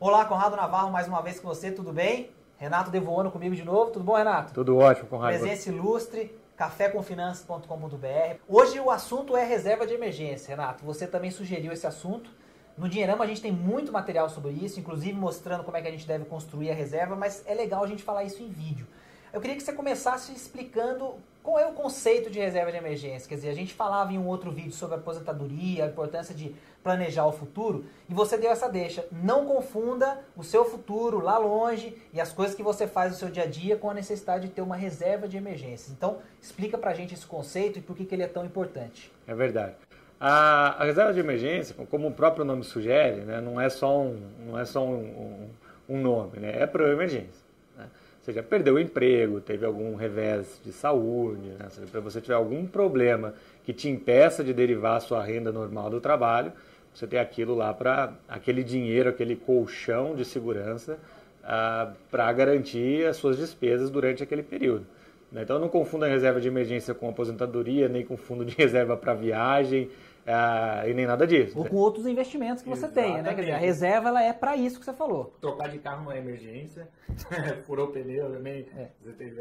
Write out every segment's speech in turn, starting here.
Olá, Conrado Navarro, mais uma vez com você, tudo bem? Renato Devoano comigo de novo, tudo bom, Renato? Tudo ótimo, Conrado. Presença ilustre, cafécomfinanças.com.br. Hoje o assunto é reserva de emergência, Renato. Você também sugeriu esse assunto. No Dinheirama a gente tem muito material sobre isso, inclusive mostrando como é que a gente deve construir a reserva, mas é legal a gente falar isso em vídeo. Eu queria que você começasse explicando qual é o conceito de reserva de emergência. Quer dizer, a gente falava em um outro vídeo sobre aposentadoria, a importância de planejar o futuro, e você deu essa deixa. Não confunda o seu futuro lá longe e as coisas que você faz no seu dia a dia com a necessidade de ter uma reserva de emergência. Então, explica pra gente esse conceito e por que, que ele é tão importante. É verdade. A, a, reserva de emergência, como o próprio nome sugere, né, não é só um, não é só um, um, um nome, né, é para emergência seja, perdeu o emprego, teve algum revés de saúde, né? para você tiver algum problema que te impeça de derivar a sua renda normal do trabalho, você tem aquilo lá para aquele dinheiro, aquele colchão de segurança ah, para garantir as suas despesas durante aquele período. Né? Então não confunda a reserva de emergência com aposentadoria, nem com fundo de reserva para viagem, ah, e nem nada disso. Ou com outros investimentos que você tenha, né? Quer dizer, a reserva ela é para isso que você falou. Trocar de carro não é emergência, furou pneu também. É.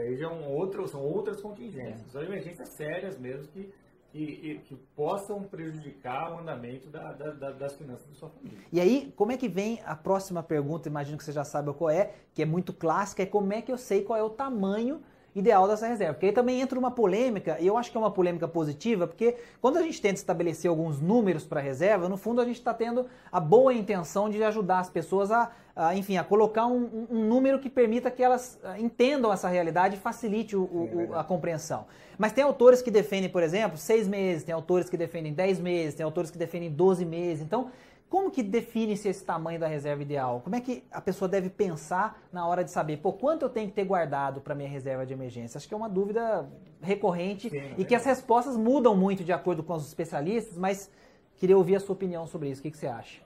Aí já é um outro, são outras contingências. É. São emergências sérias mesmo que, que, que, possam prejudicar o andamento da, da, da, das finanças da sua família. E aí, como é que vem a próxima pergunta? Imagino que você já sabe qual é, que é muito clássica, é como é que eu sei qual é o tamanho ideal dessa reserva. Porque aí também entra uma polêmica, e eu acho que é uma polêmica positiva, porque quando a gente tenta estabelecer alguns números para a reserva, no fundo a gente está tendo a boa intenção de ajudar as pessoas a, a enfim, a colocar um, um, número que permita que elas ah, entendam essa realidade e facilite o, o, a compreensão. Mas tem autores que defendem, por exemplo, seis meses, tem autores que defendem dez meses, tem autores que defendem doze meses. Então, como que define-se esse tamanho da reserva ideal? Como é que a pessoa deve pensar na hora de saber, pô, quanto eu tenho que ter guardado para minha reserva de emergência? Acho que é uma dúvida recorrente Sim, e é que as respostas mudam muito de acordo com os especialistas, mas queria ouvir a sua opinião sobre isso. O que, que você acha?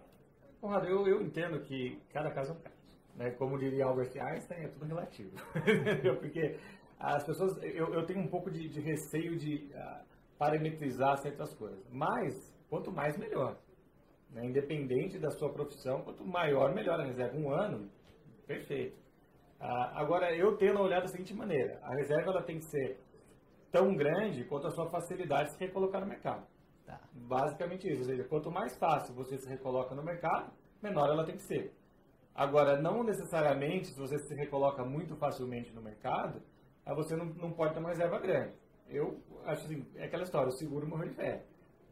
Conrado, eu, eu entendo que cada caso é um caso. Né? Como diria Albert Einstein, é tudo relativo. Porque as pessoas, eu, eu tenho um pouco de, de receio de uh, parametrizar certas coisas. Mas, quanto mais, melhor. Né? Independente da sua profissão, quanto maior, melhor a reserva. Um ano, perfeito. Ah, agora, eu tenho olhado da seguinte maneira: a reserva ela tem que ser tão grande quanto a sua facilidade de se recolocar no mercado. Tá. Basicamente isso. Ou seja, quanto mais fácil você se recoloca no mercado, menor ela tem que ser. Agora, não necessariamente, se você se recoloca muito facilmente no mercado, você não, não pode ter uma reserva grande. Eu acho assim, é aquela história, o seguro morreu de fé.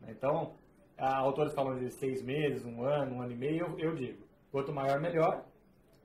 Então, autores falam de seis meses, um ano, um ano e meio, eu, eu digo, quanto maior, melhor,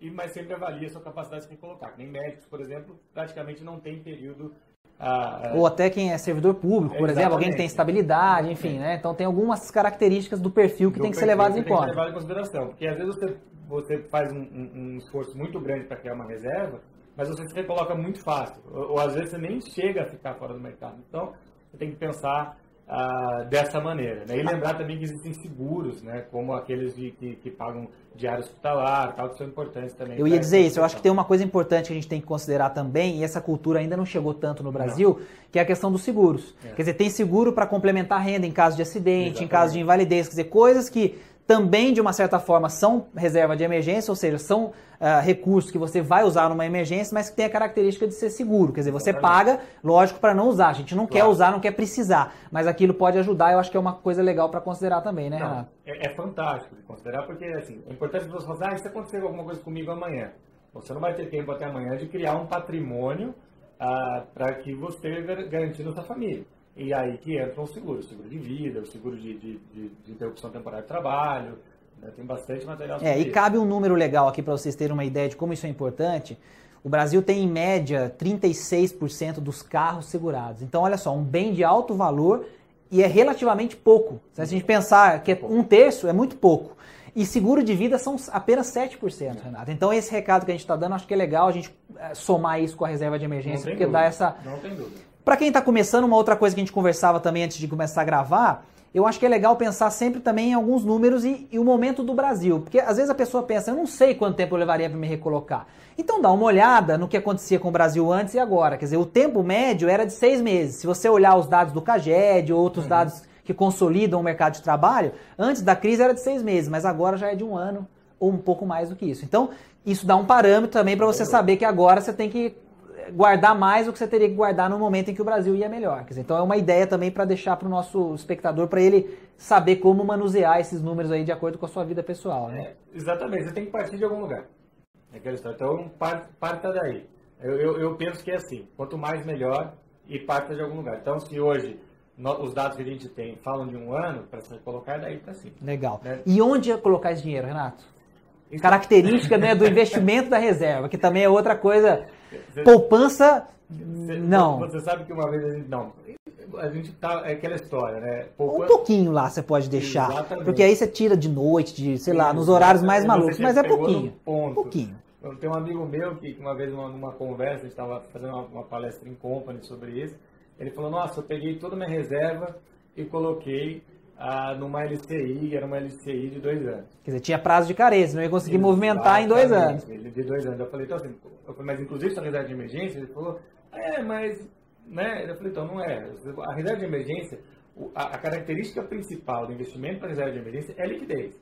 e, mas sempre avalia a sua capacidade de colocar. Nem médicos, por exemplo, praticamente não tem período ah, Ou até quem é servidor público, por exemplo, alguém que tem estabilidade, enfim, né? Então tem algumas características do perfil que do tem que ser levadas em conta. Tem que ser em consideração, porque às vezes você, você faz um, um, um esforço muito grande para criar uma reserva, mas você se recoloca muito fácil, ou, ou, às vezes você nem chega a ficar fora do mercado. Então você tem que pensar ah, dessa maneira. Né? E lembrar também que existem seguros, né? como aqueles de, que, que pagam diário hospitalar, tal, que são importantes também. Eu ia dizer isso, eu acho que tem uma coisa importante que a gente tem que considerar também, e essa cultura ainda não chegou tanto no Brasil, não. que é a questão dos seguros. É. Quer dizer, tem seguro para complementar a renda em caso de acidente, Exatamente. em caso de invalidez, quer dizer, coisas que também, de uma certa forma, são reserva de emergência, ou seja, são uh, recursos que você vai usar numa emergência, mas que tem a característica de ser seguro. Quer dizer, você paga, lógico, para não usar. A gente não claro. quer usar, não quer precisar, mas aquilo pode ajudar. Eu acho que é uma coisa legal para considerar também, né, não, Renato? É, é, fantástico de considerar, porque assim, é importante você falar, ah, se acontecer alguma coisa comigo amanhã, você não vai ter tempo até amanhã de criar um patrimônio uh, para que você garantir a sua família. E aí que entram os seguros, o seguro de vida, o seguro de, de, de, de interrupção temporária de trabalho, né? tem bastante material É, e cabe um número legal aqui para vocês terem uma ideia de como isso é importante. O Brasil tem em média 36% dos carros segurados. Então, olha só, um bem de alto valor e é relativamente pouco. Se a gente pensar que é um terço, é muito pouco. E seguro de vida são apenas 7%, Renato. Então, esse recado que a gente está dando, acho que é legal a gente eh, somar isso com a reserva de emergência, porque dúvida. dá essa. Não tem dúvida. Para quem está começando, uma outra coisa que a gente conversava também antes de começar a gravar, eu acho que é legal pensar sempre também em alguns números e, e, o momento do Brasil. Porque às vezes a pessoa pensa, eu não sei quanto tempo eu levaria para me recolocar. Então dá uma olhada no que acontecia com o Brasil antes e agora. Quer dizer, o tempo médio era de seis meses. Se você olhar os dados do CAGED ou outros uhum. dados que consolidam o mercado de trabalho, antes da crise era de seis meses, mas agora já é de um ano ou um pouco mais do que isso. Então, isso dá um parâmetro também para você saber que agora você tem que guardar mais do que você teria que guardar no momento em que o Brasil ia melhor. Dizer, então é uma ideia também para deixar para o nosso espectador, para ele saber como manusear esses números aí de acordo com a sua vida pessoal. Né? É, exatamente, você tem que partir de algum lugar. É aquela história. Então parta daí. Eu, eu, eu, penso que é assim, quanto mais melhor e parta de algum lugar. Então se hoje no, os dados que a gente tem falam de um ano, para você colocar daí para cima. Legal. Né? E onde ia colocar esse dinheiro, Renato? Característica né, do investimento da reserva, que também é outra coisa. Poupança, não. Você sabe que uma vez a gente. Não. A gente tá. É aquela história, né? Poupança... Um pouquinho lá você pode deixar. Exatamente. Porque aí você tira de noite, de, sei lá, nos horários mais malucos. Mas é pouquinho. Um pouquinho. Eu tenho um amigo meu que uma vez numa, numa conversa, a gente estava fazendo uma, uma, palestra em company sobre isso. Ele falou: Nossa, eu peguei toda a minha reserva e coloquei ah, numa LCI, era uma LCI de dois anos. Quer dizer, tinha prazo de carência, não ia conseguir movimentar em dois anos. De dois anos. Eu falei, então assim, falei, mas inclusive essa reserva de emergência, ele falou, é, mas, né? Eu falei, então não é. A reserva de emergência, a, a característica principal do investimento para reserva de emergência é liquidez,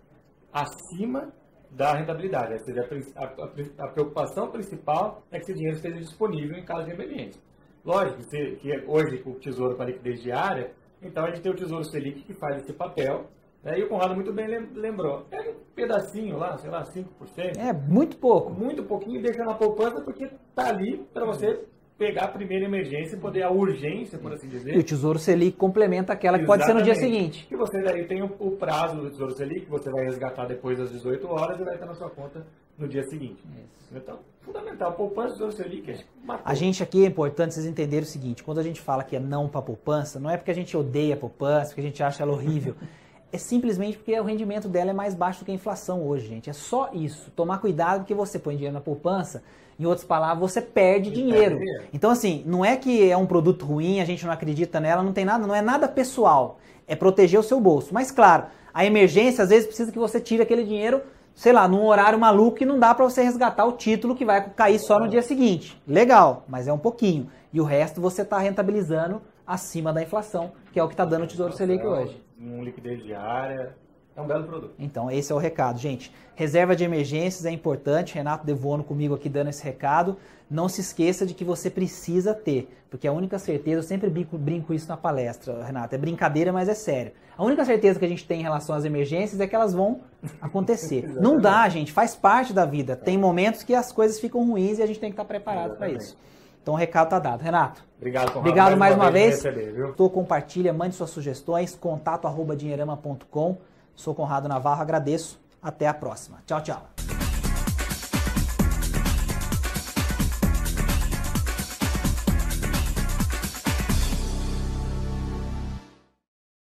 acima da rentabilidade. Ou seja, a, a, a, preocupação principal é que esse dinheiro esteja disponível em caso de emergência. Lógico que, que hoje, com o Tesouro com a liquidez diária, então a gente tem o Tesouro Selic que faz esse papel. Né? E o Conrado muito bem lembrou. Pega um pedacinho lá, sei lá, 5%. É, muito pouco. Muito pouquinho e deixa na poupança porque tá ali para você pegar a primeira emergência e poder a urgência, por assim dizer. E o Tesouro Selic complementa aquela que Exatamente. pode ser no dia seguinte. Que você daí tem o, o, prazo do Tesouro Selic, que você vai resgatar depois das 18 horas e vai estar na sua conta no dia seguinte. Isso. Então, fundamental. Poupança, Tesouro Selic, matou. A gente aqui é importante vocês entenderem o seguinte, quando a gente fala que é não para poupança, não é porque a gente odeia a poupança, porque a gente acha ela horrível. é simplesmente porque o rendimento dela é mais baixo do que a inflação hoje, gente. É só isso. Tomar cuidado porque você põe dinheiro na poupança, em outras palavras, você perde dinheiro. Então, assim, não é que é um produto ruim, a gente não acredita nela, não tem nada, não é nada pessoal. É proteger o seu bolso. Mas, claro, a emergência às vezes precisa que você tire aquele dinheiro, sei lá, num horário maluco e não dá para você resgatar o título que vai cair só no dia seguinte. Legal, mas é um pouquinho. E o resto você está rentabilizando acima da inflação, que é o que está dando o Tesouro Selic hoje um liquidez diária. É um belo produto. Então, esse é o recado, gente. Reserva de emergências é importante. Renato Devono comigo aqui dando esse recado. Não se esqueça de que você precisa ter, porque a única certeza, eu sempre brinco, brinco isso na palestra, Renato, é brincadeira, mas é sério. A única certeza que a gente tem em relação às emergências é que elas vão acontecer. Não dá, gente, faz parte da vida. Tem momentos que as coisas ficam ruins e a gente tem que estar preparado para isso. Então o recado está dado. Renato. Obrigado, Conrado. Obrigado mais, mais uma, uma vez. Receber, compartilha, mande suas sugestões, contato arroba dinheirama.com. Sou Conrado Navarro, agradeço. Até a próxima. Tchau, tchau.